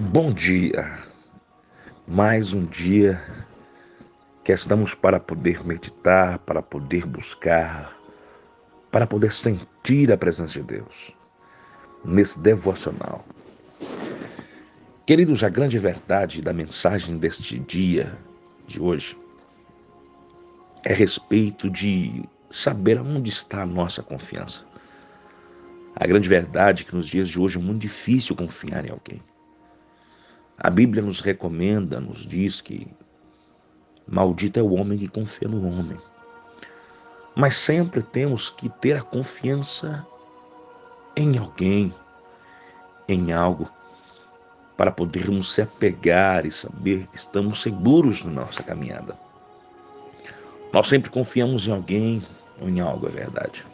Bom dia, mais um dia que estamos para poder meditar, para poder buscar, para poder sentir a presença de Deus nesse devocional. Queridos, a grande verdade da mensagem deste dia de hoje é a respeito de saber onde está a nossa confiança. A grande verdade é que nos dias de hoje é muito difícil confiar em alguém. A Bíblia nos recomenda, nos diz que maldito é o homem que confia no homem. Mas sempre temos que ter a confiança em alguém, em algo, para podermos se apegar e saber que estamos seguros na nossa caminhada. Nós sempre confiamos em alguém ou em algo, é verdade.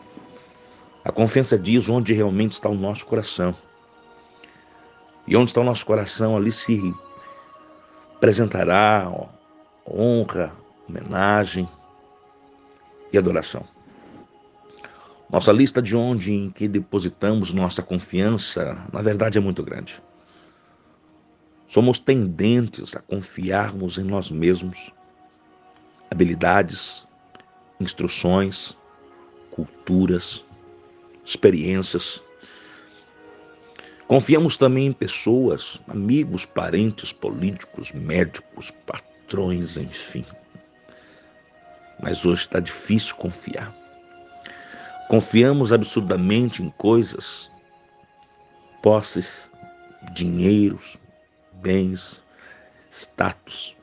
A confiança diz onde realmente está o nosso coração. E onde está o nosso coração, ali se apresentará honra, homenagem e adoração. Nossa lista de onde em que depositamos nossa confiança, na verdade, é muito grande. Somos tendentes a confiarmos em nós mesmos, habilidades, instruções, culturas, experiências. Confiamos também em pessoas, amigos, parentes, políticos, médicos, patrões, enfim. Mas hoje está difícil confiar. Confiamos absurdamente em coisas, posses, dinheiros, bens, status.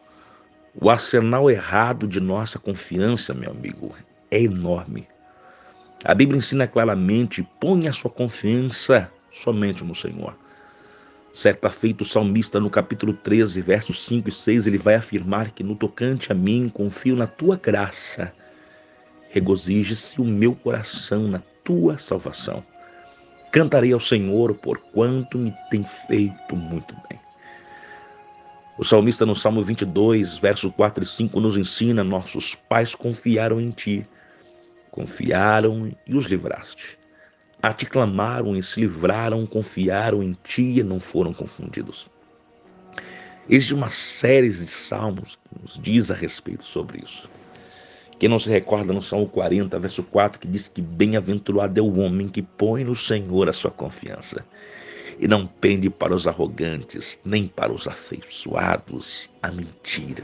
O arsenal errado de nossa confiança, meu amigo, é enorme. A Bíblia ensina claramente: ponha a sua confiança somente no Senhor. Certa feita, o salmista, no capítulo 13, versos 5 e 6, ele vai afirmar que no tocante a mim confio na tua graça. Regozije-se o meu coração na tua salvação. Cantarei ao Senhor por quanto me tem feito muito bem. O salmista no Salmo 22, versos 4 e 5 nos ensina: Nossos pais confiaram em ti Confiaram e os livraste. A clamaram e se livraram, confiaram em ti e não foram confundidos. Existe uma série de salmos que nos diz a respeito sobre isso. Quem não se recorda no Salmo 40, verso 4, que diz que bem-aventurado é o homem que põe no Senhor a sua confiança e não pende para os arrogantes, nem para os afeiçoados a mentira.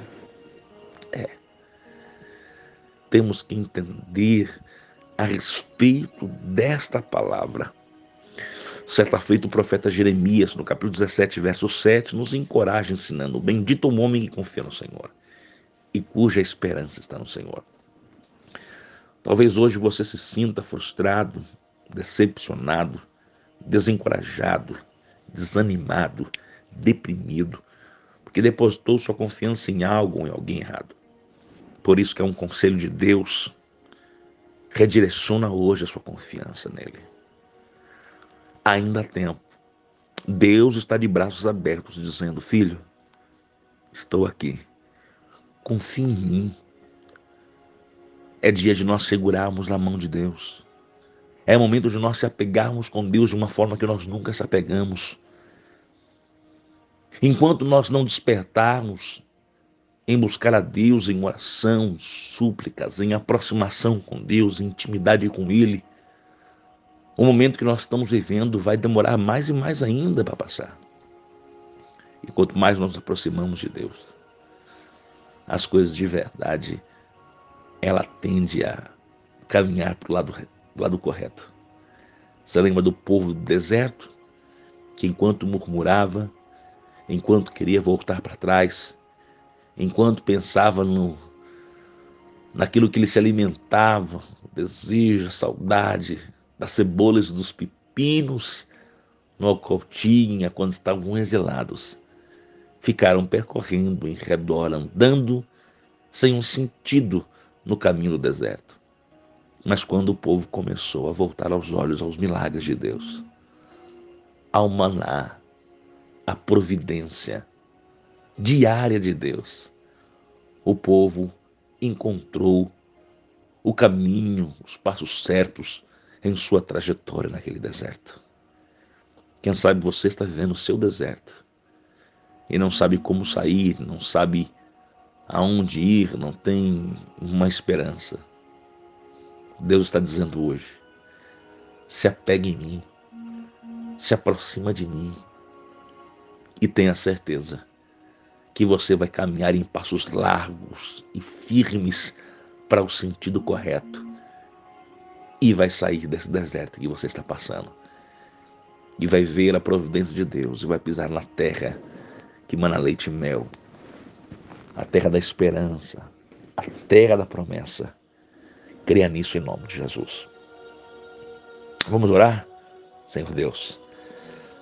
É temos que entender a respeito desta palavra. Certa feita, o profeta Jeremias, no capítulo 17, verso 7, nos encoraja ensinando: Bendito o homem que confia no Senhor e cuja esperança está no Senhor. Talvez hoje você se sinta frustrado, decepcionado, desencorajado, desanimado, deprimido, porque depositou sua confiança em algo ou em alguém errado. Por isso que é um conselho de Deus. Redireciona hoje a sua confiança nele. Ainda há tempo. Deus está de braços abertos, dizendo: Filho, estou aqui. Confie em mim. É dia de nós segurarmos na mão de Deus. É momento de nós se apegarmos com Deus de uma forma que nós nunca se apegamos. Enquanto nós não despertarmos em buscar a Deus em oração, súplicas, em aproximação com Deus, em intimidade com Ele. O momento que nós estamos vivendo vai demorar mais e mais ainda para passar. E quanto mais nos aproximamos de Deus, as coisas de verdade, ela tende a caminhar para o lado, lado correto. Você lembra do povo do deserto, que enquanto murmurava, enquanto queria voltar para trás, enquanto pensava no naquilo que ele se alimentava, o desejo, a saudade das cebolas dos pepinos no Alcotinha quando estavam exilados. Ficaram percorrendo em redor, andando sem um sentido no caminho do deserto. Mas quando o povo começou a voltar aos olhos aos milagres de Deus, ao maná, a providência, diária de Deus, o povo encontrou o caminho, os passos certos em sua trajetória naquele deserto. Quem sabe você está vivendo o seu deserto e não sabe como sair, não sabe aonde ir, não tem uma esperança. Deus está dizendo hoje: se apegue em mim, se aproxima de mim e tenha certeza que você vai caminhar em passos largos e firmes para o sentido correto e vai sair desse deserto que você está passando e vai ver a providência de Deus e vai pisar na terra que mana leite e mel, a terra da esperança, a terra da promessa. Creia nisso em nome de Jesus. Vamos orar? Senhor Deus,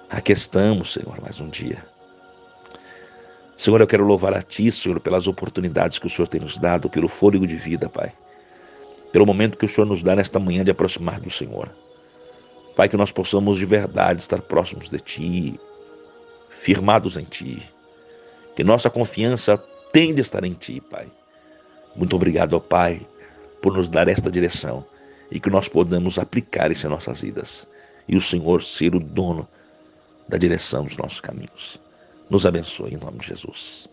aqui estamos, Senhor, mais um dia. Senhor, eu quero louvar a Ti, Senhor, pelas oportunidades que o Senhor tem nos dado, pelo fôlego de vida, Pai. Pelo momento que o Senhor nos dá nesta manhã de aproximar do Senhor. Pai, que nós possamos de verdade estar próximos de Ti, firmados em Ti. Que nossa confiança tem de estar em Ti, Pai. Muito obrigado, ó Pai, por nos dar esta direção e que nós podamos aplicar isso em nossas vidas. E o Senhor ser o dono da direção dos nossos caminhos. Nos abençoe em nome de Jesus.